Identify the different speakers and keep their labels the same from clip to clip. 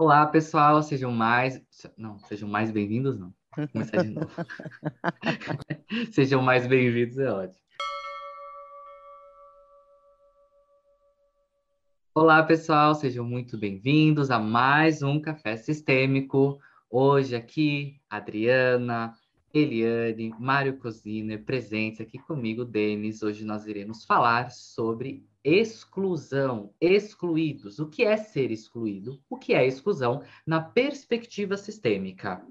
Speaker 1: Olá, pessoal, sejam mais. Não, sejam mais bem-vindos, não. Vou começar de novo. sejam mais bem-vindos, é ótimo. Olá, pessoal, sejam muito bem-vindos a mais um Café Sistêmico. Hoje aqui, Adriana, Eliane, Mário Cosiner, presentes aqui comigo, Denis. Hoje nós iremos falar sobre exclusão, excluídos. O que é ser excluído? O que é exclusão na perspectiva sistêmica?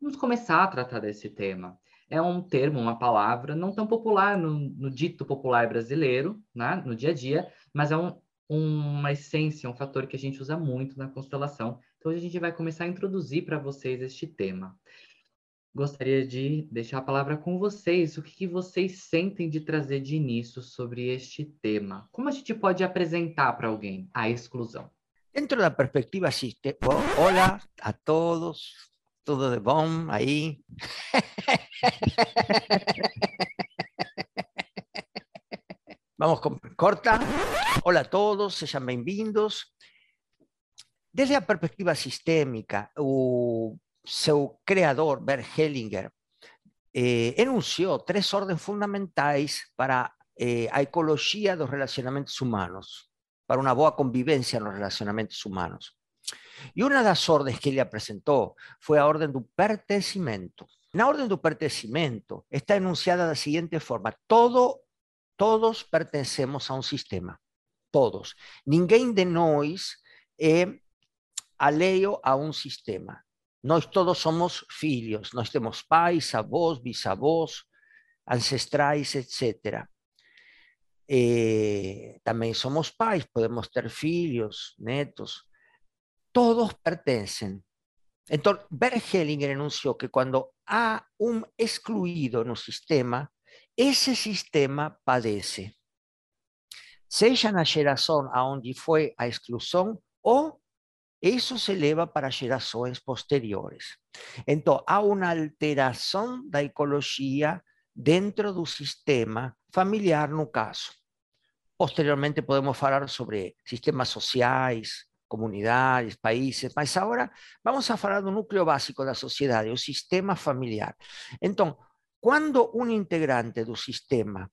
Speaker 1: Vamos começar a tratar desse tema. É um termo, uma palavra não tão popular no, no dito popular brasileiro, né, no dia a dia, mas é um, uma essência, um fator que a gente usa muito na constelação. Então, hoje a gente vai começar a introduzir para vocês este tema gostaria de deixar a palavra com vocês. O que, vocês sentem de trazer de início sobre este tema? Como a gente pode apresentar para alguém a exclusão?
Speaker 2: Dentro da perspectiva sistêmica, olá a todos, tudo de bom aí? Vamos com corta. Olá a todos, sejam bem-vindos. Desde a perspectiva sistêmica, o seu creador, Bert Hellinger, eh, enunció tres órdenes fundamentales para eh, a ecologia dos relacionamentos humanos, para una boa convivencia los relacionamentos humanos. Y una de las órdenes que él presentó fue a orden do pertencimento. La orden do pertencimento está enunciada de la siguiente forma: todo, todos pertenecemos a un sistema, todos. Ninguém de nós é alheio a un sistema. Nós todos somos filhos, nós temos pais, avós, bisavós, ancestrais, etc. Eh, também somos pais, podemos ter filhos, netos. Todos pertencem. Então, Bert Hellinger enunciou que quando há um excluído no sistema, esse sistema padece. Seja na geração onde foi a exclusão ou Eso se eleva para generaciones posteriores. Entonces, hay una alteración da ecologia dentro del sistema familiar, no caso. Posteriormente podemos hablar sobre sistemas sociales, comunidades, países, mas ahora vamos a hablar del núcleo básico de la sociedad, el sistema familiar. Entonces, cuando un integrante del sistema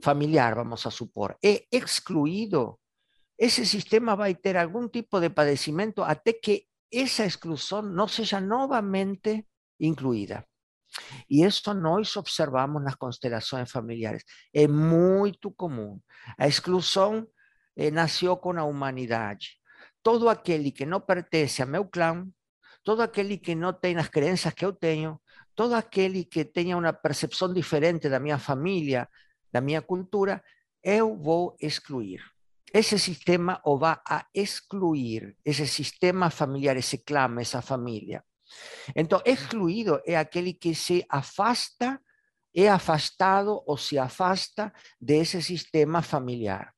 Speaker 2: familiar, vamos a supor, es excluido ese sistema va a tener algún tipo de padecimiento hasta que esa exclusión no sea nuevamente incluida. Y eso nos observamos en las constelaciones familiares. Es muy común. La exclusión eh, nació con la humanidad. Todo aquel que no pertenece a mi clan, todo aquel que no tiene las creencias que yo tengo, todo aquel que tenga una percepción diferente de mi familia, de mi cultura, voy a excluir ese sistema o va a excluir ese sistema familiar, ese clan, esa familia. Entonces, excluido es aquel que se afasta, es afastado o se afasta de ese sistema familiar.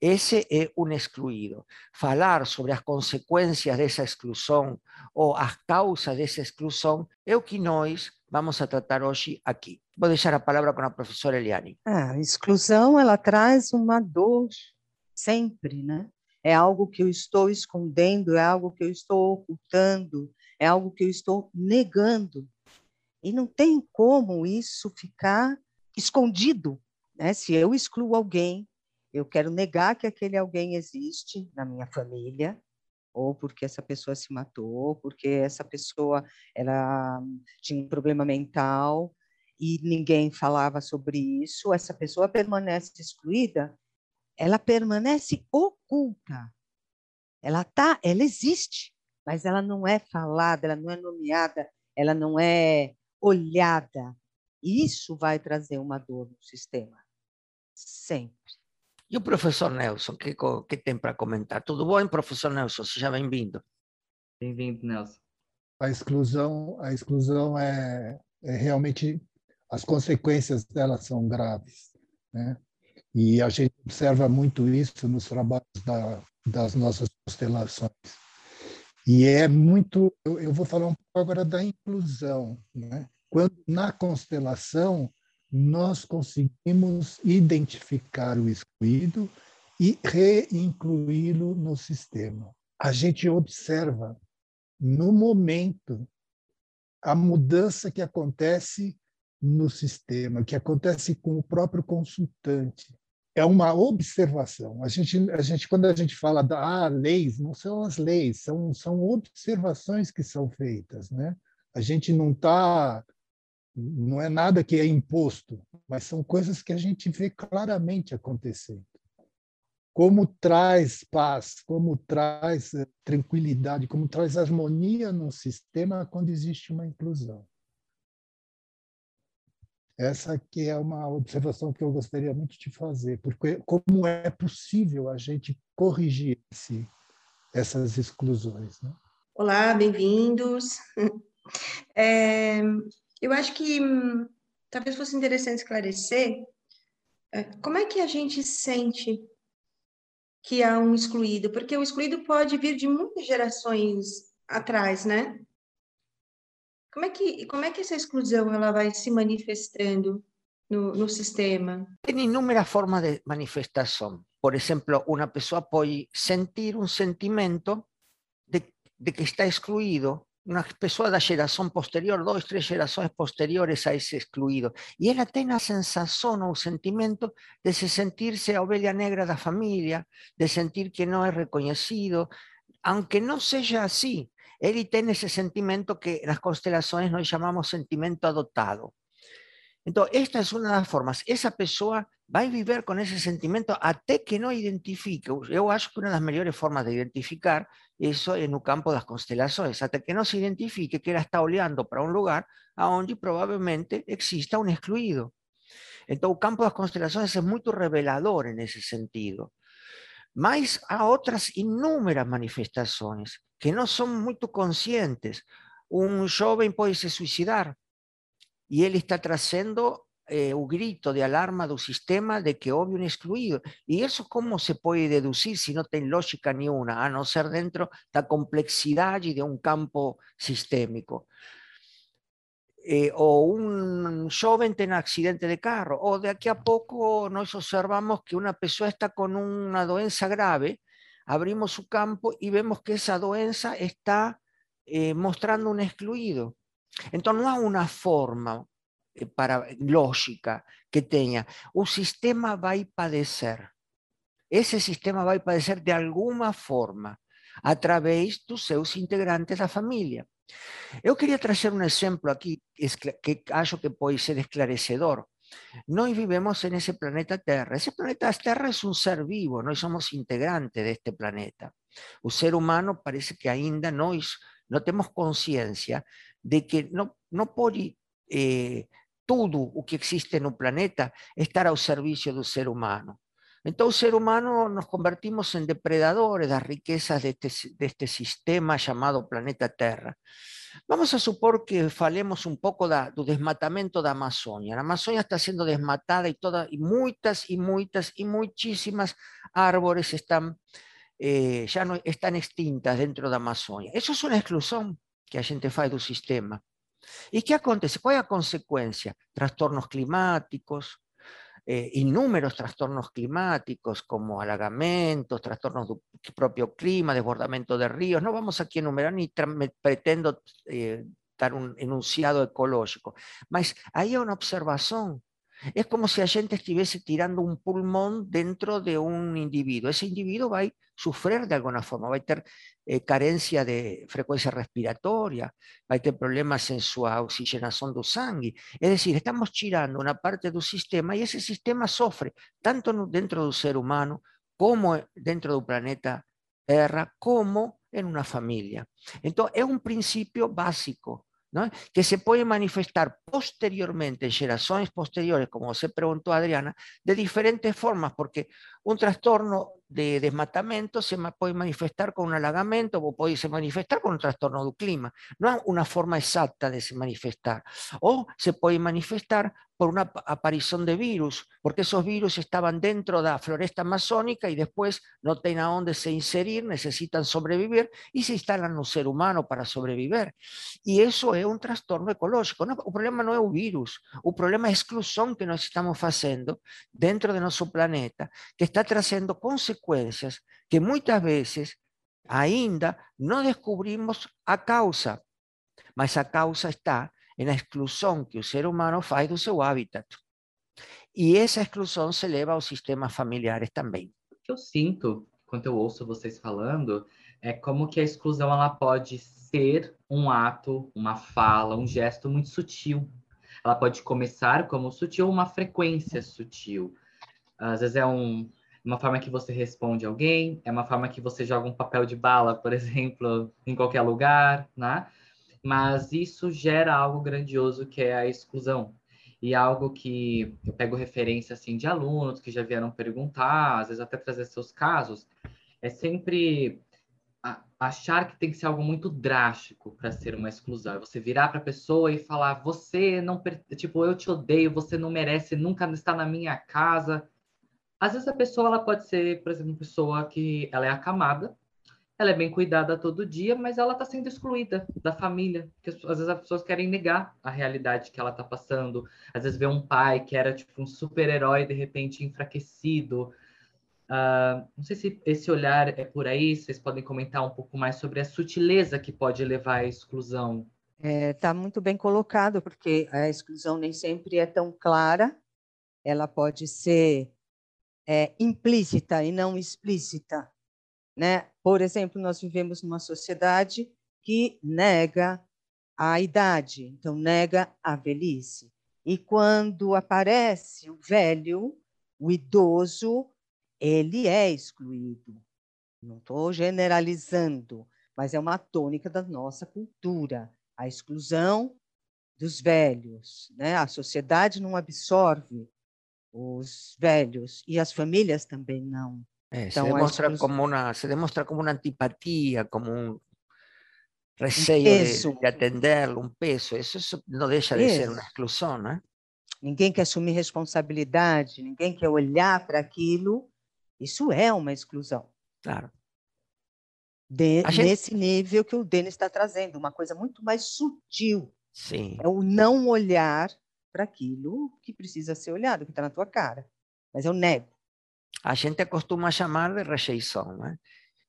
Speaker 2: Ese es un excluido. Falar sobre las consecuencias de esa exclusión o las causas de esa exclusión es lo que nós vamos a tratar hoje aqui. Vou deixar a palavra com a professora Eliane.
Speaker 3: A exclusão, ela traz uma dor sempre, né? É algo que eu estou escondendo, é algo que eu estou ocultando, é algo que eu estou negando. E não tem como isso ficar escondido, né? Se eu excluo alguém, eu quero negar que aquele alguém existe na minha família, ou porque essa pessoa se matou, porque essa pessoa ela tinha um problema mental e ninguém falava sobre isso, essa pessoa permanece excluída, ela permanece oculta. Ela tá, ela existe, mas ela não é falada, ela não é nomeada, ela não é olhada. Isso vai trazer uma dor no sistema. Sempre.
Speaker 2: E o professor Nelson, que, que tem para comentar? Tudo bom, professor Nelson? Seja bem-vindo.
Speaker 1: Bem-vindo, Nelson.
Speaker 4: A exclusão, a exclusão é, é realmente as consequências dela são graves, né? E a gente observa muito isso nos trabalhos da, das nossas constelações. E é muito. Eu, eu, vou falar um pouco agora da inclusão. Né? Quando na constelação nós conseguimos identificar o excluído e reincluí-lo no sistema. A gente observa no momento, a mudança que acontece no sistema, que acontece com o próprio consultante. É uma observação. A gente, a gente quando a gente fala da ah, leis, não são as leis, são, são observações que são feitas. Né? A gente não está. Não é nada que é imposto, mas são coisas que a gente vê claramente acontecendo como traz paz, como traz eh, tranquilidade, como traz harmonia no sistema quando existe uma inclusão. Essa aqui é uma observação que eu gostaria muito de fazer, porque como é possível a gente corrigir esse, essas exclusões? Né?
Speaker 5: Olá, bem-vindos. É, eu acho que hum, talvez fosse interessante esclarecer é, como é que a gente sente que há um excluído, porque o excluído pode vir de muitas gerações atrás, né? Como é que, como é que essa exclusão ela vai se manifestando no, no sistema?
Speaker 2: Tem inúmeras formas de manifestação. Por exemplo, uma pessoa pode sentir um sentimento de, de que está excluído una pessoa da geração posterior, dois, três gerações posteriores a esse excluído. E ela tem a sensação ou sentimento de se sentir-se a ovelha negra da família, de sentir que não é reconhecido, aunque não seja assim. Ele tem esse sentimento que nas constelações nós chamamos sentimento adotado. Então, esta é uma das formas. Essa pessoa vai viver com esse sentimento até que não identifique. Eu acho que uma das melhores formas de identificar isso é no campo das constelações, até que não se identifique que ela está olhando para um lugar onde provavelmente exista um excluído. Então, o campo das constelações é muito revelador nesse sentido. Mas há outras inúmeras manifestações que não são muito conscientes. Um jovem pode se suicidar y él está trazendo eh, un grito de alarma del sistema de que houve un excluido. ¿Y eso cómo se puede deducir si no tiene lógica una, a no ser dentro la complejidad de un campo sistémico? Eh, o un joven tiene accidente de carro, o de aquí a poco nos observamos que una persona está con una doença grave, abrimos su campo y vemos que esa doença está eh, mostrando un excluido. Entonces, no hay una forma eh, lógica que tenga. Un sistema va a padecer. Ese sistema va a padecer de alguna forma a través de sus integrantes da familia. Yo quería traer un ejemplo aquí que acho que puede ser esclarecedor. Nós vivemos en ese planeta Tierra. Ese planeta Tierra es un ser vivo, nós somos integrantes de este planeta. El ser humano parece que ainda nós no tenemos conciencia de que no, no pode eh, tudo o que existe no planeta estar ao serviço do ser humano. O ser humano nos convertimos em depredadores das riquezas deste, deste sistema chamado planeta Terra. Vamos a supor que falemos um pouco da, do desmatamento da Amazônia. A está sendo desmatada e, toda, e muitas e muitas e muitíssimas árvores estão eh, já não, extintas dentro da Amazônia. Isso é uma exclusão que a gente faz do sistema. E que acontece? Qual é a consequência? Trastornos climáticos, eh, trastornos climáticos como alagamentos, trastornos do propio clima, desbordamento de ríos. No vamos aquí a enumerar ni pretendo eh, dar un enunciado ecológico, mas aí é uma observação es como si gente estuviese tirando un pulmón dentro de un individuo. Ese individuo va a sufrir de alguna forma, va a tener eh, carencia de frecuencia respiratoria, va a tener problemas en su oxigenación de sangre. Es decir, estamos tirando una parte del sistema y ese sistema sufre tanto dentro del ser humano como dentro del planeta Tierra, como en una familia. Entonces, es un principio básico que se puede manifestar posteriormente en generaciones posteriores, como se preguntó Adriana, de diferentes formas, porque un trastorno de desmatamiento se puede manifestar con un alagamento o puede se manifestar con un trastorno del clima. No hay una forma exacta de se manifestar. O se puede manifestar por una aparición de virus, porque esos virus estaban dentro de la floresta amazónica y después no tienen a dónde se inserir, necesitan sobrevivir y se instalan en un ser humano para sobrevivir. Y eso es un trastorno ecológico. No, el problema no es un virus, el problema es exclusión que nos estamos haciendo dentro de nuestro planeta, que está trayendo consecuencias que muchas veces ainda no descubrimos a causa, mas a causa está en la exclusión que el ser humano faz de su hábitat. Y esa exclusión se eleva aos sistemas familiares también.
Speaker 1: O que eu sinto quando eu ouço vocês falando é como que a exclusão ela pode ser um ato, uma fala, um gesto muito sutil. Ela pode começar como sutil, uma frequência sutil. Às vezes é um, uma forma que você responde alguém, é uma forma que você joga um papel de bala, por exemplo, em qualquer lugar, né? Mas isso gera algo grandioso que é a exclusão. E algo que eu pego referência assim de alunos que já vieram perguntar, às vezes até trazer seus casos, é sempre achar que tem que ser algo muito drástico para ser uma exclusão. É você virar para a pessoa e falar: "Você não, tipo, eu te odeio, você não merece nunca estar na minha casa". Às vezes a pessoa ela pode ser, por exemplo, uma pessoa que ela é acamada, ela é bem cuidada todo dia, mas ela está sendo excluída da família. Porque às vezes as pessoas querem negar a realidade que ela está passando. Às vezes vê um pai que era tipo um super-herói de repente enfraquecido. Uh, não sei se esse olhar é por aí, vocês podem comentar um pouco mais sobre a sutileza que pode levar à exclusão.
Speaker 3: Está é, tá muito bem colocado, porque a exclusão nem sempre é tão clara, ela pode ser é, implícita e não explícita. Né? Por exemplo, nós vivemos numa sociedade que nega a idade, então nega a velhice. E quando aparece o velho, o idoso, ele é excluído. Não estou generalizando, mas é uma tônica da nossa cultura, a exclusão dos velhos. Né? A sociedade não absorve os velhos e as famílias também não.
Speaker 2: É, então, se, demonstra como uma, se demonstra como uma antipatia, como um receio um de, de atendê-lo, um peso. Isso não deixa de ser uma exclusão, né?
Speaker 3: Ninguém quer assumir responsabilidade, ninguém quer olhar para aquilo. Isso é uma exclusão.
Speaker 2: Claro.
Speaker 3: De, gente... Nesse nível que o Denis está trazendo, uma coisa muito mais sutil.
Speaker 2: Sim.
Speaker 3: É o não olhar para aquilo que precisa ser olhado, que está na tua cara. Mas eu nego.
Speaker 2: A gente costuma chamar de rejeição, né?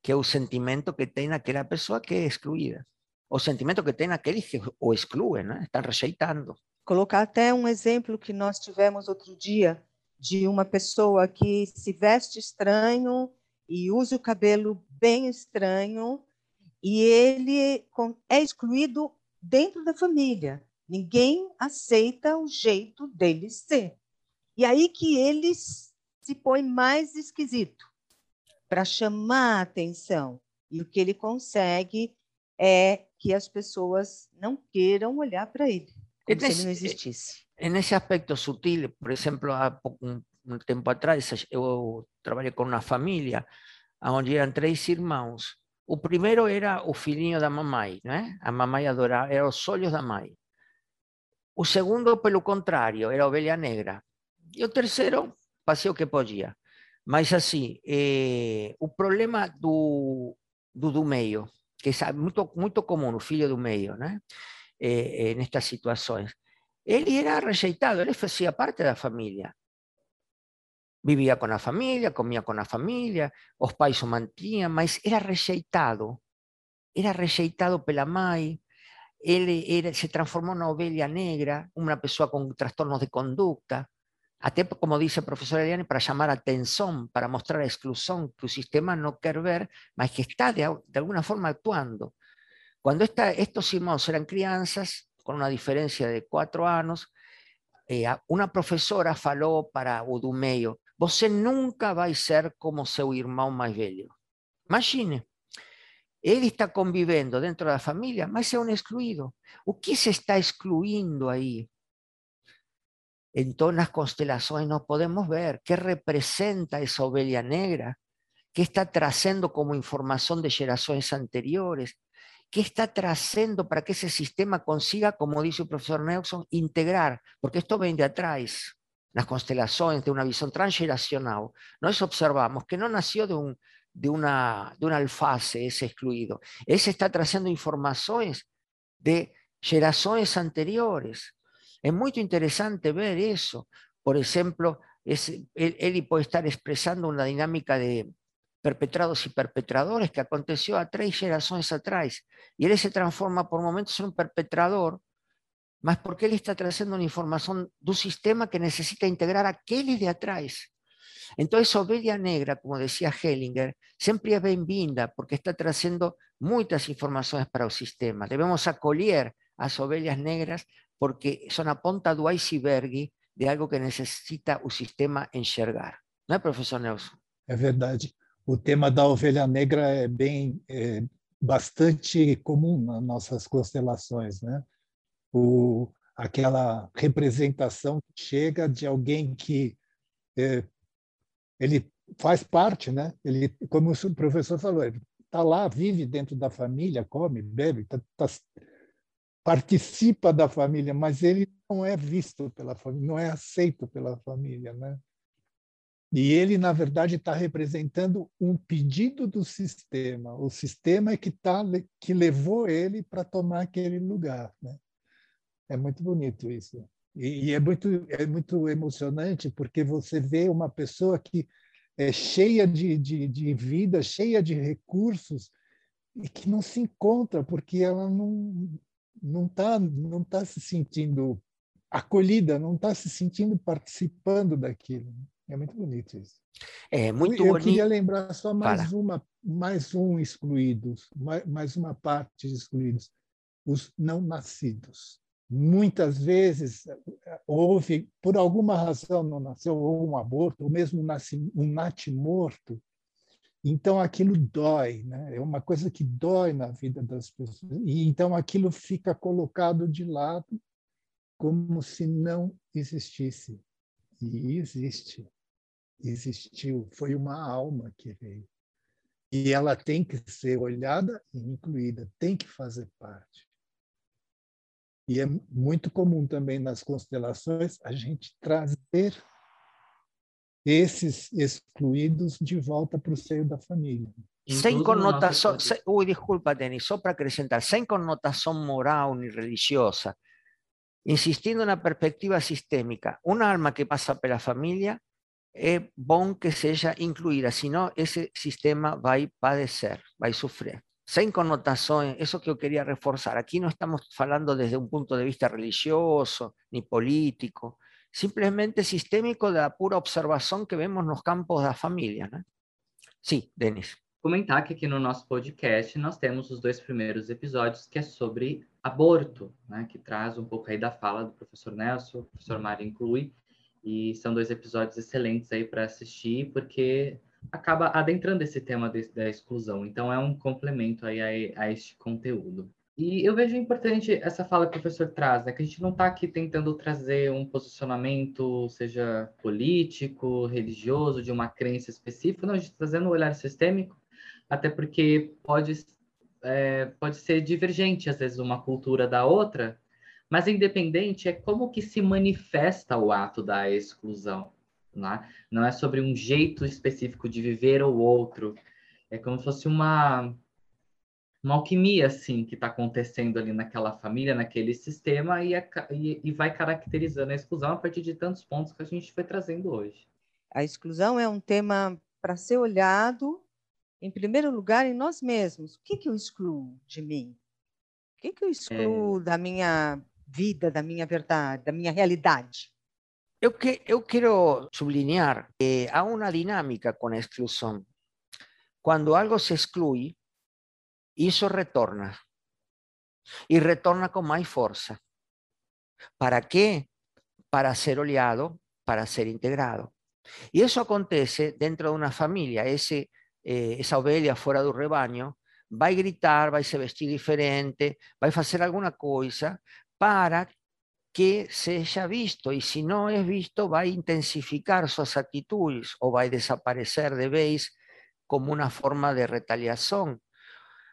Speaker 2: que é o sentimento que tem aquela pessoa que é excluída. O sentimento que tem aqueles que o excluem, né? estão rejeitando.
Speaker 3: Colocar até um exemplo que nós tivemos outro dia, de uma pessoa que se veste estranho e usa o cabelo bem estranho, e ele é excluído dentro da família. Ninguém aceita o jeito dele ser. E aí que ele se põe mais esquisito para chamar a atenção. E o que ele consegue é que as pessoas não queiram olhar para ele, como nesse, se ele não existisse.
Speaker 2: Nesse aspecto sutil, por exemplo, há um, um tempo atrás, eu trabalhei com uma família onde eram três irmãos. O primeiro era o filhinho da mamãe, né? A mamãe adorava, eram os olhos da mãe. O segundo, pelo contrário, era ovelha negra. E o terceiro, fazia o que podia. Mas, assim, eh, o problema do, do, do meio, que é muito, muito comum, o filho do meio, né? Eh, nestas situações, ele era rejeitado, ele fazia parte da família. Vivia com a família, comia com a família, os pais o mantinham, mas era rejeitado. Era rejeitado pela mãe, él era, se transformó en una oveja negra, una persona con trastornos de conducta, até, como dice el profesor Eliane, para llamar atención, para mostrar a exclusión que el sistema no quiere ver, mas que está de, de alguna forma actuando. Cuando esta, estos irmãos eran crianzas, con una diferencia de cuatro años, eh, una profesora falou para o do meio, você nunca vai ser como seu irmão mais velho. Imagine, Ele está convivendo dentro da família, mas é um excluído. O que se está excluindo aí? Então, nas constelações, nós podemos ver que representa essa ovelha negra, que está trazendo como informação de gerações anteriores, que está trazendo para que esse sistema consiga, como disse o professor Nelson, integrar, porque isto vem de atrás, nas constelações, de uma visão transgeracional. Nós observamos que não nasceu de um de una, de una alface, ese excluido. Ese está trazendo informações de gerações anteriores. É muito interessante ver isso. Por exemplo, esse, ele pode estar expressando uma dinâmica de, perpetrados y perpetradores que aconteció a tres generaciones atrás. Y él se transforma por momentos en un perpetrador, más porque él está trayendo una información de un sistema que necesita integrar a aquellos de atrás. Entonces, Ovelia Negra, como decía Hellinger, siempre es bienvenida porque está trayendo muchas informaciones para el sistema. Debemos acolher las ovelhas negras porque son a ponta do iceberg de algo que necessita o sistema enxergar. Não é, professor Nelson?
Speaker 4: É verdade. O tema da ovelha negra é bem é, bastante comum nas nossas constelações, né? O, aquela representação chega de alguém que é, ele faz parte, né? Ele, como o professor falou, ele está lá, vive dentro da família, come, bebe, tá, tá, participa da família, mas ele não é visto pela família, não é aceito pela família, né? E ele, na verdade, está representando um pedido do sistema. O sistema é que, tá, que levou ele para tomar aquele lugar. Né? É muito bonito isso. E, e, é, muito, é muito emocionante, porque você vê uma pessoa que é cheia de, de, de vida, cheia de recursos, e que não se encontra, porque ela não, não está não tá se sentindo acolhida, não está se sentindo participando daquilo. É muito bonito isso.
Speaker 2: É muito
Speaker 4: Eu queria lembrar só mais uma, mais um excluídos, mais, mais uma parte de excluídos, os não nascidos. Muitas vezes houve, por alguma razão não nasceu, ou um aborto, ou mesmo um natimorto, então aquilo dói, né? é uma coisa que dói na vida das pessoas. E então aquilo fica colocado de lado como se não existisse. E existe, existiu, foi uma alma que veio. E ela tem que ser olhada e incluída, tem que fazer parte. E é muito comum também nas constelações a gente trazer esses excluídos de volta para o seio da família.
Speaker 2: Sem conotação, sem, ui, desculpa, Denis, só para acrescentar, sem conotação moral nem religiosa, insistindo na perspectiva sistêmica, uma alma que passa pela família é bom que seja incluída, senão esse sistema vai padecer, vai sofrer. Sem conotações, isso que eu queria reforçar. Aqui não estamos falando desde um ponto de vista religioso, nem político, simplesmente sistêmico da pura observação que vemos nos campos da família. Sim, Denis.
Speaker 1: Comentar que aqui no nosso podcast nós temos os dois primeiros episódios que é sobre aborto, né? que traz um pouco aí da fala do professor Nelson, o professor Mário inclui, e são dois episódios excelentes aí para assistir, porque acaba adentrando esse tema de, da exclusão. Então é um complemento aí a, a este conteúdo. E eu vejo importante essa fala que o professor traz, né? que a gente não está aqui tentando trazer um posicionamento, seja político, religioso, de uma crença específica, não, a gente está trazendo um olhar sistêmico, até porque pode, é, pode ser divergente, às vezes, uma cultura da outra, mas independente é como que se manifesta o ato da exclusão. Né? Não é sobre um jeito específico de viver ou outro, é como se fosse uma uma alquimia assim que está acontecendo ali naquela família, naquele sistema e, e, e, vai caracterizando a exclusão a partir de tantos pontos que a gente foi trazendo hoje.
Speaker 3: A exclusão é um tema para ser olhado, em primeiro lugar, em nós mesmos. O que, que eu excluo de mim? O que, que eu excluo é... da minha vida, da minha verdade, da minha realidade?
Speaker 2: Eu, que, eu quero sublinhar que há uma dinâmica com a exclusão. Quando algo se exclui, eso retorna. Y retorna con más fuerza. ¿Para qué? Para ser oleado, para ser integrado. Y eso acontece dentro de una familia. Ese, eh, esa oveja fuera del rebaño va a gritar, va a se vestir diferente, va a hacer alguna cosa para que sea visto. Y si no es visto, va a intensificar sus actitudes o va a desaparecer de vez como una forma de retaliación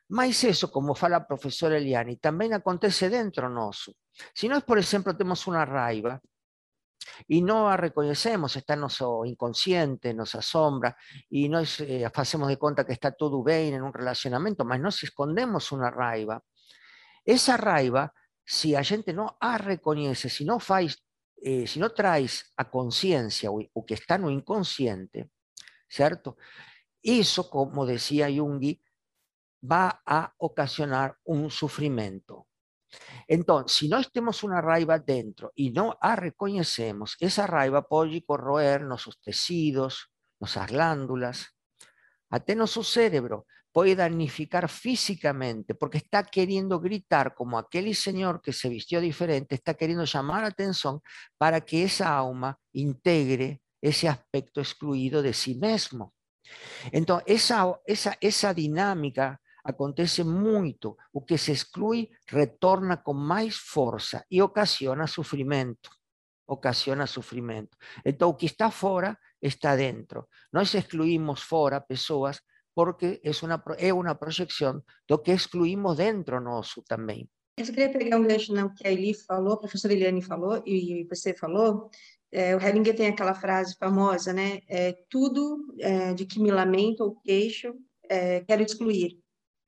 Speaker 2: Mas eso, como fala a profesora Eliani, también acontece dentro nosso. Si nós, por ejemplo, tenemos una raiva y no la reconocemos, está en nuestro inconsciente, nos asombra y nos eh, de cuenta que está todo bien en un relacionamiento, mas nos escondemos una raiva. Esa raiva, si a gente no a reconoce, si no faz, eh, si no traes a conciencia o, o que está no inconsciente, ¿cierto? Eso, como decía Jung, va a ocasionar un sufrimiento. Entonces, si no estemos una raiva dentro y no la reconocemos, esa raiva puede corroer nuestros tecidos, nuestras glándulas, hasta nuestro cerebro, puede damnificar físicamente porque está queriendo gritar como aquel señor que se vistió diferente, está queriendo llamar la atención para que esa alma integre ese aspecto excluido de sí mismo. Entonces, esa, esa, esa dinámica acontece muito. O que se exclui retorna com mais força e ocasiona sofrimento. Ocasiona sofrimento. Então, o que está fora está dentro. Nós excluímos fora pessoas porque é uma, é uma projeção do que excluímos dentro nosso também.
Speaker 5: Eu só queria pegar um gancho no que a Eli falou, a professora Eliane falou e você falou. É, o Hellinger tem aquela frase famosa, né? É, tudo é, de que me lamento ou queixo, é, quero excluir.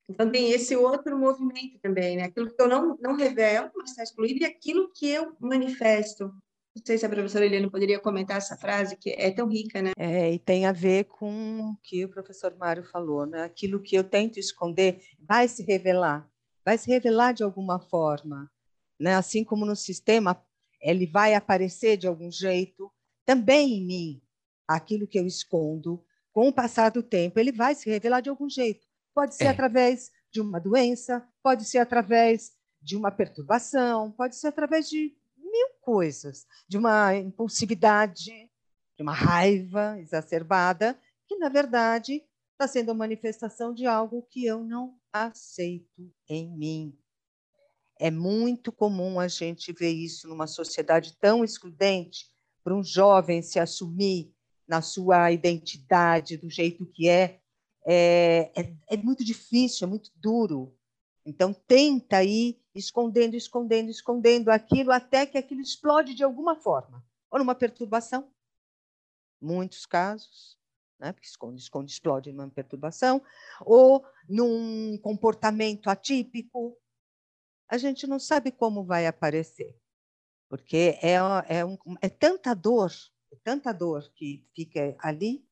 Speaker 5: Então, tem esse outro movimento também, né? Aquilo que eu não, não revelo, mas está excluído, e aquilo que eu manifesto. Não sei se a professora Eliane poderia comentar essa frase, que é tão rica, né?
Speaker 3: É, e tem a ver com o que o professor Mário falou, né? Aquilo que eu tento esconder vai se revelar, vai se revelar de alguma forma, né? Assim como no sistema, ele vai aparecer de algum jeito, também em mim, aquilo que eu escondo, com o passar do tempo, ele vai se revelar de algum jeito. Pode ser é. através de uma doença, pode ser através de uma perturbação, pode ser através de mil coisas, de uma impulsividade, de uma raiva exacerbada, que na verdade está sendo a manifestação de algo que eu não aceito em mim. É muito comum a gente ver isso numa sociedade tão excludente para um jovem se assumir na sua identidade, do jeito que é, é, é, é muito difícil, é muito duro. Então, tenta ir escondendo, escondendo, escondendo aquilo até que aquilo explode de alguma forma. Ou numa perturbação, muitos casos, né? porque esconde, esconde, explode numa perturbação, ou num comportamento atípico. A gente não sabe como vai aparecer, porque é, é, um, é tanta dor, é tanta dor que fica ali,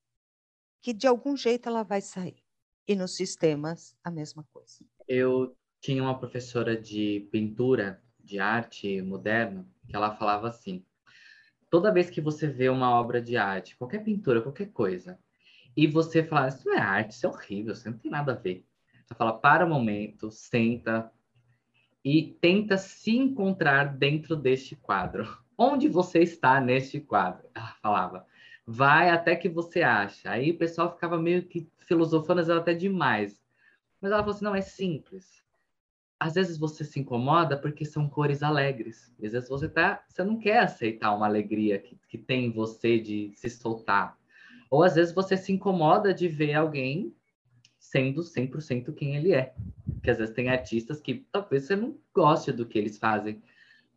Speaker 3: que de algum jeito ela vai sair. E nos sistemas, a mesma coisa.
Speaker 1: Eu tinha uma professora de pintura, de arte moderna, que ela falava assim: toda vez que você vê uma obra de arte, qualquer pintura, qualquer coisa, e você fala, isso não é arte, isso é horrível, isso não tem nada a ver. Ela fala, para o momento, senta e tenta se encontrar dentro deste quadro. Onde você está neste quadro? Ela falava vai até que você acha. Aí o pessoal ficava meio que filosofando até demais. Mas ela falou assim: não, é simples. Às vezes você se incomoda porque são cores alegres. Às vezes você tá, você não quer aceitar uma alegria que, que tem em você de se soltar. Ou às vezes você se incomoda de ver alguém sendo 100% quem ele é. Porque às vezes tem artistas que talvez você não goste do que eles fazem,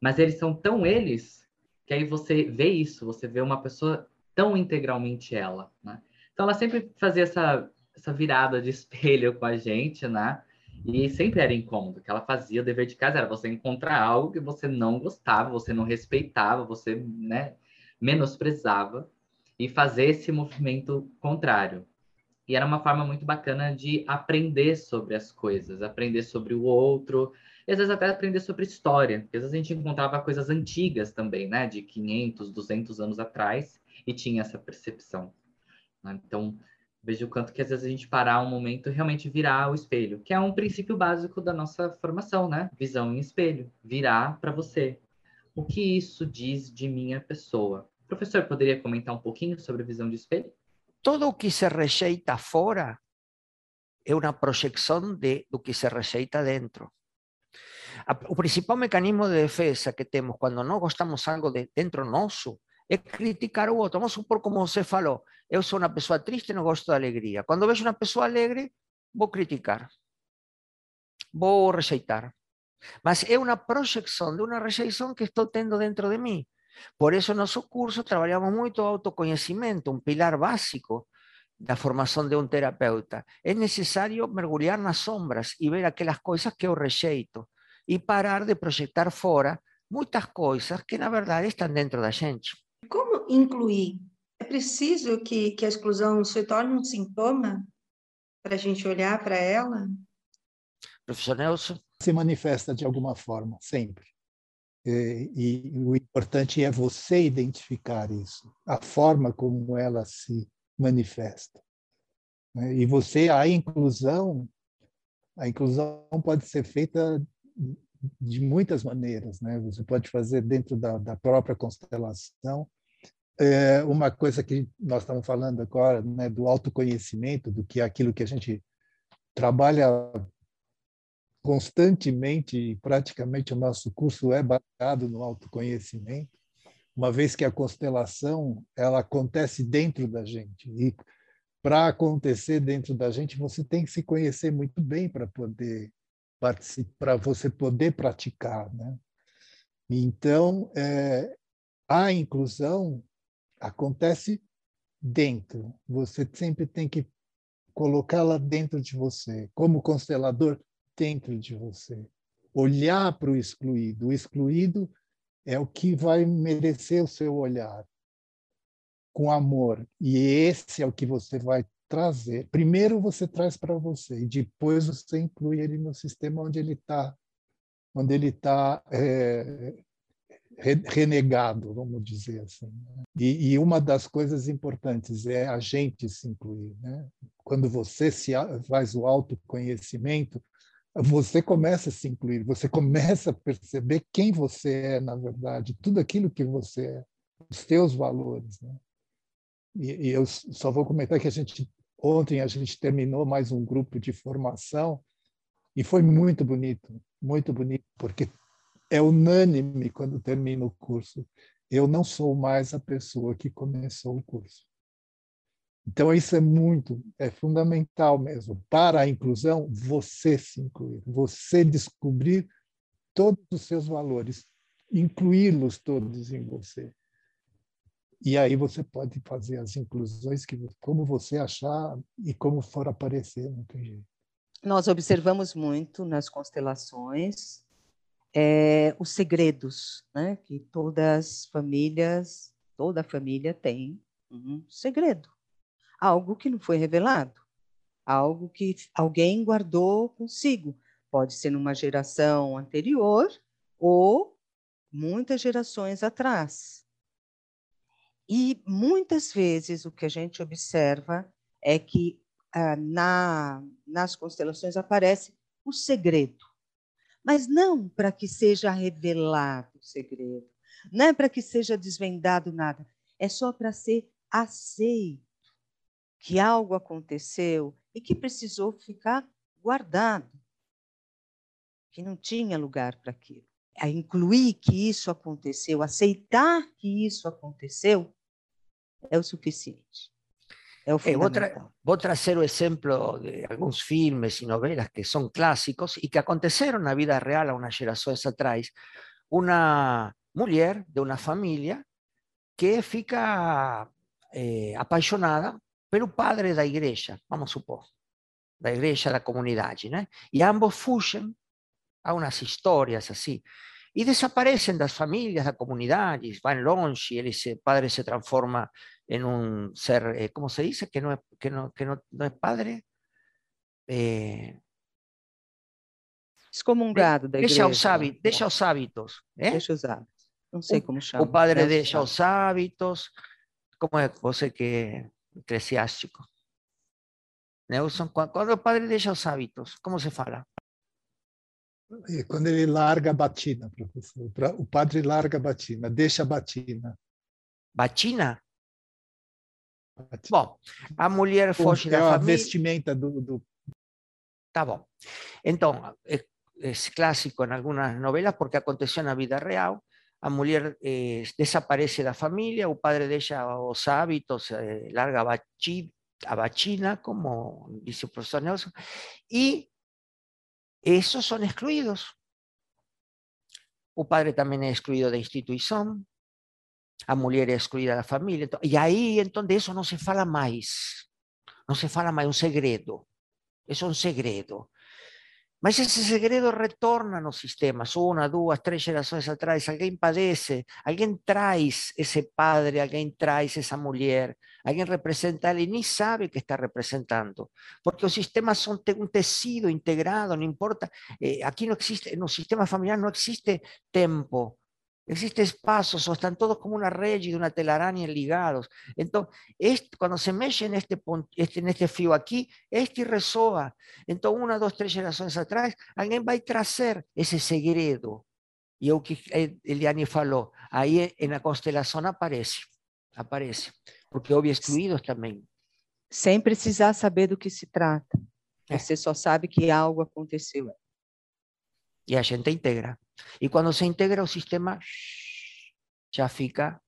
Speaker 1: mas eles são tão eles que aí você vê isso, você vê uma pessoa tão integralmente ela, né? Então ela sempre fazia essa, essa virada de espelho com a gente, né? E sempre era incômodo, que ela fazia o dever de casa era você encontrar algo que você não gostava, você não respeitava, você, né, menosprezava e fazer esse movimento contrário. E era uma forma muito bacana de aprender sobre as coisas, aprender sobre o outro, e às vezes até aprender sobre história, porque às vezes a gente encontrava coisas antigas também, né, de 500, 200 anos atrás, e tinha essa percepção. Né? Então, vejo o quanto que às vezes a gente parar um momento realmente virar o espelho, que é um princípio básico da nossa formação, né? Visão em espelho, virar para você. O que isso diz de minha pessoa? Professor, poderia comentar um pouquinho sobre visão de espelho?
Speaker 2: Todo o que se rejeita fora é uma projeção de, do que se rejeita dentro. O principal mecanismo de defesa que temos quando não gostamos algo de dentro nosso é criticar o outro. Vamos supor, como você falou, eu sou uma pessoa triste, não gosto da alegria. Quando vejo uma pessoa alegre, vou criticar, vou rejeitar. Mas é uma projeção de uma rejeição que estou tendo dentro de mim. Por isso, no nosso curso, trabalhamos muito o autoconhecimento, um pilar básico da formação de um terapeuta. É necessário mergulhar nas sombras e ver aquelas coisas que eu rejeito e parar de projetar fora muitas coisas que, na verdade, estão dentro da gente.
Speaker 5: Como incluir? É preciso que, que a exclusão se torne um sintoma para a gente olhar para ela?
Speaker 2: Professor Nelson?
Speaker 4: Se manifesta de alguma forma, sempre. E, e, o importante é você identificar isso, a forma como ela se manifesta. Né? E você, a inclusão, a inclusão pode ser feita de muitas maneiras, né? Você pode fazer dentro da, da própria constelação. É uma coisa que nós estamos falando agora, né, do autoconhecimento, do que é aquilo que a gente trabalha constantemente praticamente o nosso curso é baseado no autoconhecimento, uma vez que a constelação ela acontece dentro da gente e para acontecer dentro da gente você tem que se conhecer muito bem para poder para você poder praticar, né? Então é, a inclusão acontece dentro. Você sempre tem que colocá-la dentro de você, como constelador dentro de você. Olhar para o excluído. O excluído é o que vai merecer o seu olhar com amor. E esse é o que você vai trazer. Primeiro você traz para você e depois você inclui ele no sistema onde ele está, onde ele está é, renegado, vamos dizer assim. Né? E, e, uma das coisas importantes é a gente se incluir. Né? Quando você se faz o autoconhecimento, você começa a se incluir, você começa a perceber quem você é, na verdade, tudo aquilo que você é, os seus valores. Né? E, e, eu só vou comentar que a gente ontem a gente terminou mais um grupo de formação e foi muito bonito, muito bonito, porque é unânime quando termina o curso. Eu não sou mais a pessoa que começou o curso. Então, isso é muito, é fundamental mesmo. Para a inclusão, você se incluir, você descobrir todos os seus valores, incluí-los todos em você. E aí você pode fazer as inclusões que como você achar e como for aparecer, não tem jeito.
Speaker 3: Nós observamos muito nas constelações é, os segredos, né? Que todas as famílias, toda família tem um segredo algo que não foi revelado, algo que alguém guardou consigo. Pode ser numa geração anterior ou muitas gerações atrás. E muitas vezes o que a gente observa é que ah, na, nas constelações aparece o segredo, mas não para que seja revelado o segredo, não é para que seja desvendado nada, é só para ser aceito que algo aconteceu e que precisou ficar guardado, que não tinha lugar para aquilo. A incluir que isso aconteceu, aceitar que isso aconteceu, é o suficiente. É
Speaker 2: eh, vou, tra o exemplo de alguns filmes e novelas que são clássicos e que aconteceram na vida real há umas gerações atrás. Uma mulher de uma família que fica eh, apaixonada pelo padre da igreja, vamos supor, da igreja da comunidade, né? E ambos fugem a umas histórias assim. E desaparecem das famílias, da comunidade, vão longe, ele se, padre se transforma em um ser, eh, como se diz, que não é, que não, que não, não é padre? Eh,
Speaker 3: Excomungado da
Speaker 2: igreja. Deixa os hábitos. Deixa os
Speaker 3: hábitos.
Speaker 2: Eh?
Speaker 3: Deixa os hábitos. Não sei como chama.
Speaker 2: O padre deixa os hábitos. Como é você que eclesiástico. Nelson, quando o padre deixa os hábitos, como se fala?
Speaker 4: Quando ele larga a batina, professor. O padre larga a batina, deixa a batina.
Speaker 2: Batina? batina. Bom, a mulher foge
Speaker 4: da
Speaker 2: é a
Speaker 4: família... vestimenta do, do...
Speaker 2: Tá bom. Então, é, é clássico em algumas novelas porque aconteceu na vida real a mulher eh, desaparece da familia, o padre deixa os hábitos, eh, larga a, a bachina, como dice el profesor Nelson, y esos son excluidos. O padre también es excluido da instituição, a mulher é excluída da família. Então, e aí, então, de isso não se fala mais. Não se fala mais, é um segredo. Isso é um segredo. Mas esse segredo retorna nos sistemas, uma, duas, três gerações atrás, alguém padece, alguém traz esse padre, alguém traz essa mulher, alguém representa ele e nem sabe que está representando, porque os sistemas são um tecido integrado, não importa, eh, aqui não existe, no sistema familiar não existe tempo, Existe espacio, están todos como una red y una telaraña ligados. Entonces, este, cuando se mexe en este, este, en este fio aquí, este resoa. Entonces, una, dos, tres generaciones atrás, alguien va a trazer ese segredo. Y o que Eliane falou, ahí en la constelación aparece, aparece, porque houve excluídos también.
Speaker 3: Sem precisar saber do que se trata. Você só sabe que algo aconteceu.
Speaker 2: Y a gente integra. Y cuando se integra el sistema, ya fica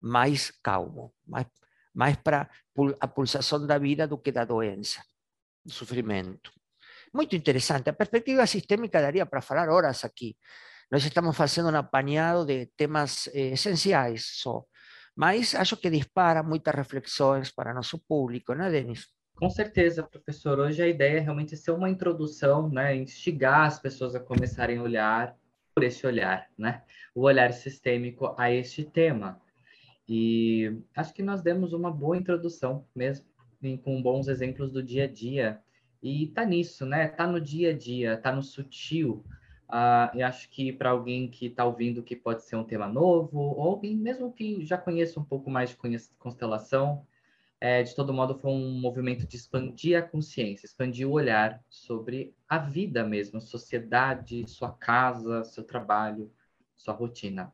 Speaker 2: más calmo, más para a pulsación da vida do que da doença, do sofrimento. Muito interessante. A perspectiva sistémica daria para falar horas aqui. Nós estamos fazendo um apanhado de temas eh, essenciais só. Mas acho que dispara muitas reflexões para nosso público, né, Denis?
Speaker 1: Com certeza, professor. Hoje a ideia é realmente ser uma introdução, né, instigar as pessoas a começarem a olhar por esse olhar, né, o olhar sistêmico a este tema. E acho que nós demos uma boa introdução mesmo, com bons exemplos do dia a dia. E tá nisso, né? Tá no dia a dia, tá no sutil. Uh, e acho que para alguém que está ouvindo que pode ser um tema novo, ou alguém mesmo que já conheça um pouco mais de constelação, é, de todo modo, foi um movimento de expandir a consciência, expandir o olhar sobre a vida mesmo, a sociedade, sua casa, seu trabalho, sua rotina.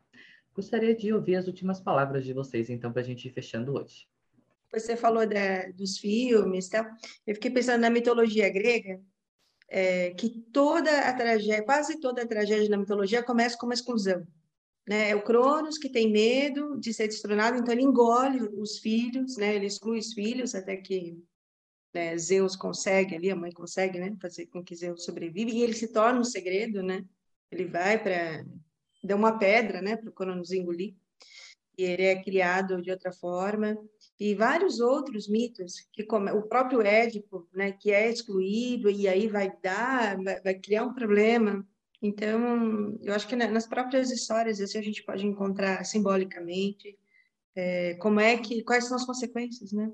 Speaker 1: Gostaria de ouvir as últimas palavras de vocês, então, para a gente ir fechando hoje.
Speaker 5: Você falou da, dos filmes, tá? eu fiquei pensando na mitologia grega, é, que toda a tragédia, quase toda a tragédia na mitologia começa com uma exclusão. Né? É o Cronos que tem medo de ser destronado, então ele engole os filhos, né? ele exclui os filhos até que né, Zeus consegue ali, a mãe consegue né, fazer com que Zeus sobreviva, e ele se torna um segredo, né? ele vai para. dá uma pedra né, para o Cronos engolir, e ele é criado de outra forma, e vários outros mitos, que o próprio Édipo, né, que é excluído, e aí vai dar, vai criar um problema então, eu acho que nas próprias histórias assim, a gente pode encontrar simbolicamente é, como é que, quais são as consequências, né?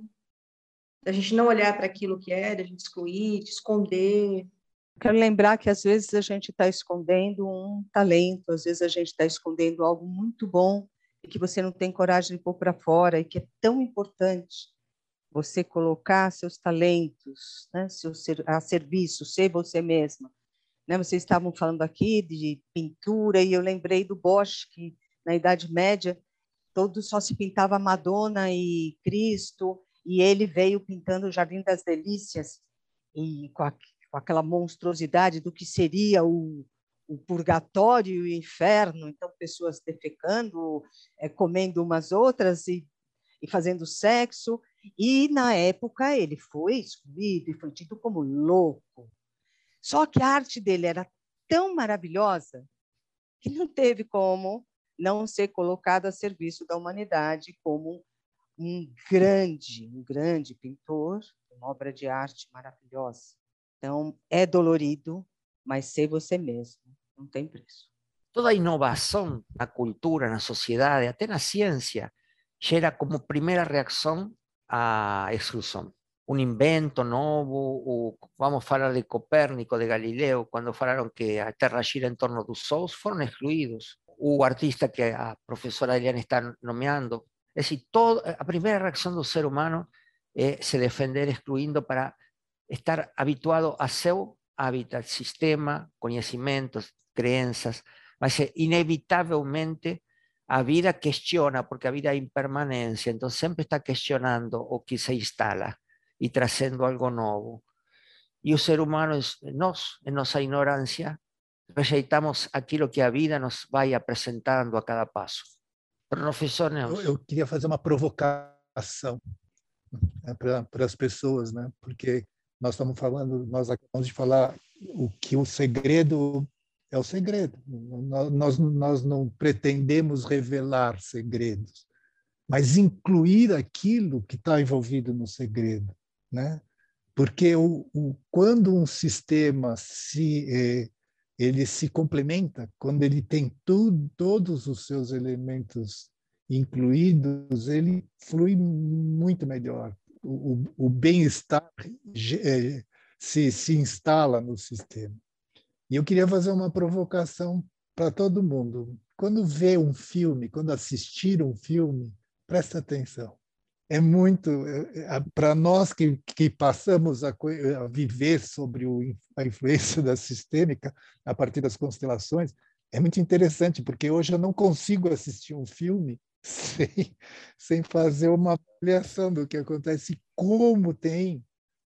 Speaker 5: Da gente não olhar para aquilo que é, da gente excluir, de esconder.
Speaker 3: Quero lembrar que às vezes a gente está escondendo um talento, às vezes a gente está escondendo algo muito bom e que você não tem coragem de pôr para fora e que é tão importante você colocar seus talentos né, seu a serviço, ser você mesma, né? Vocês estavam falando aqui de pintura, e eu lembrei do Bosch, que na Idade Média todo só se pintava Madonna e Cristo, e ele veio pintando o Jardim das Delícias, e com, a, com aquela monstruosidade do que seria o, o purgatório e o inferno, então pessoas defecando, é, comendo umas outras e, e fazendo sexo, e na época ele foi excluído e foi tido como louco. Só que a arte dele era tão maravilhosa que não teve como não ser colocado a serviço da humanidade como um grande, um grande pintor, uma obra de arte maravilhosa. Então, é dolorido, mas ser você mesmo não tem preço.
Speaker 2: Toda inovação na cultura, na sociedade, até na ciência, gera como primeira reação a exclusão. Un invento nuevo, vamos a hablar de Copérnico, de Galileo, cuando falaron que a Terra gira en torno dos Sols, fueron excluidos. Hubo artistas que a profesora Eliane está nomeando. Es decir, todo, a primera reacción del ser humano es se defender excluyendo para estar habituado a seu hábitat, sistema, conocimientos, creencias, mas inevitavelmente a vida questiona, porque a vida hay impermanencia, entonces siempre está cuestionando o que se instala y trazendo algo nuevo. Y el ser humano, nós, en nuestra ignorancia, rejeitamos aquilo que a vida nos vaya presentando a cada passo. Professor Nelson.
Speaker 4: Eu, eu queria fazer uma provocação né, para as pessoas, né? porque nós estamos falando, nós acabamos de falar o que o segredo é o segredo. Nós, nós não pretendemos revelar segredos, mas incluir aquilo que está envolvido no segredo né? Porque o, o, quando um sistema se eh, ele se complementa, quando ele tem tudo, todos os seus elementos incluídos, ele flui muito melhor. O, o bem-estar eh, se, se instala no sistema. E eu queria fazer uma provocação para todo mundo. Quando vê um filme, quando assistir um filme, presta atenção. É muito é, é, para nós que, que passamos a, a viver sobre o, a influência da sistêmica a partir das constelações, é muito interessante, porque hoje eu não consigo assistir um filme sem, sem fazer uma avaliação do que acontece, como tem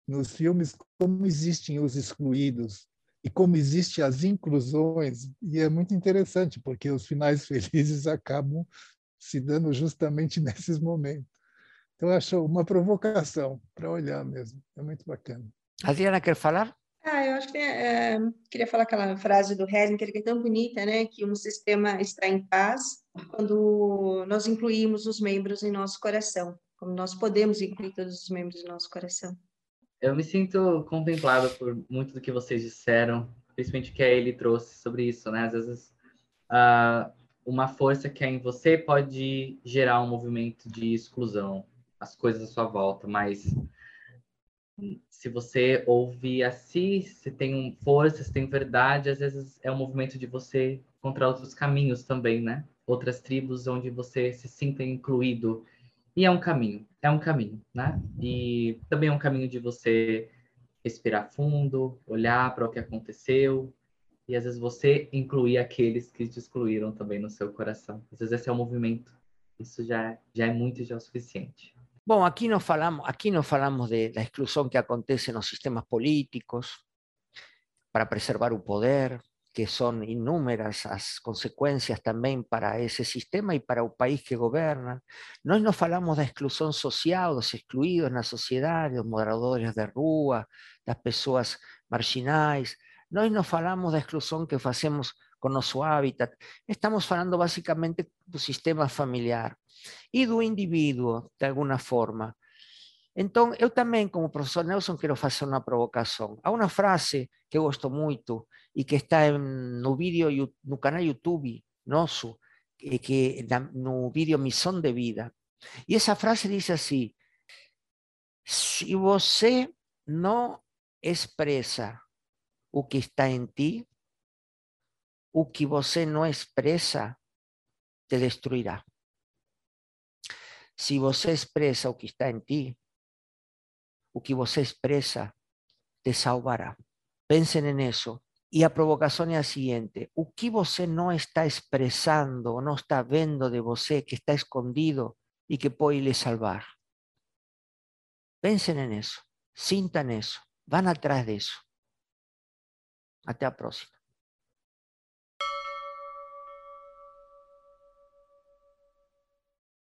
Speaker 4: nos filmes, como existem os excluídos e como existem as inclusões. E é muito interessante, porque os finais felizes acabam se dando justamente nesses momentos. Então, acho uma provocação para olhar mesmo. É muito bacana.
Speaker 2: Adriana, quer falar?
Speaker 5: Ah, eu acho que é, queria falar aquela frase do Hellinger que é tão bonita, né? Que um sistema está em paz quando nós incluímos os membros em nosso coração, como nós podemos incluir todos os membros em nosso coração.
Speaker 1: Eu me sinto contemplado por muito do que vocês disseram, principalmente o que a ele trouxe sobre isso, né? Às vezes, uh, uma força que é em você pode gerar um movimento de exclusão, as coisas à sua volta, mas se você ouve a si, se tem força, se tem verdade, às vezes é um movimento de você contra outros caminhos também, né? Outras tribos onde você se sinta incluído. E é um caminho, é um caminho, né? E também é um caminho de você respirar fundo, olhar para o que aconteceu, e às vezes você incluir aqueles que te excluíram também no seu coração. Às vezes esse é o movimento. Isso já, já é muito já é o suficiente.
Speaker 2: Bom, aqui não falamos, aqui não falamos de, da exclusão que acontece nos sistemas políticos para preservar o poder, que são inúmeras as consequências também para esse sistema e para o país que governa. Nós não falamos da exclusão social, dos excluídos na sociedade, dos moradores de rua, das pessoas marginais. Nós não falamos da exclusão que fazemos com nosso hábitat. Estamos falando basicamente do sistema familiar e do indivíduo, de alguma forma. Então, eu também, como professor Nelson, quero fazer uma provocação. Há uma frase que eu gosto muito e que está no vídeo, no canal YouTube nosso, que no vídeo Missão de Vida. E essa frase diz assim: se você não expressa o que está em ti, o que você não expressa te destruirá. Se você expressa o que está em ti, o que você expressa te salvará. Pensem nisso. E a provocação é a seguinte: o que você não está expressando, não está vendo de você, que está escondido e que pode lhe salvar. Pensem nisso, sintam isso, vão atrás disso. Até a próxima.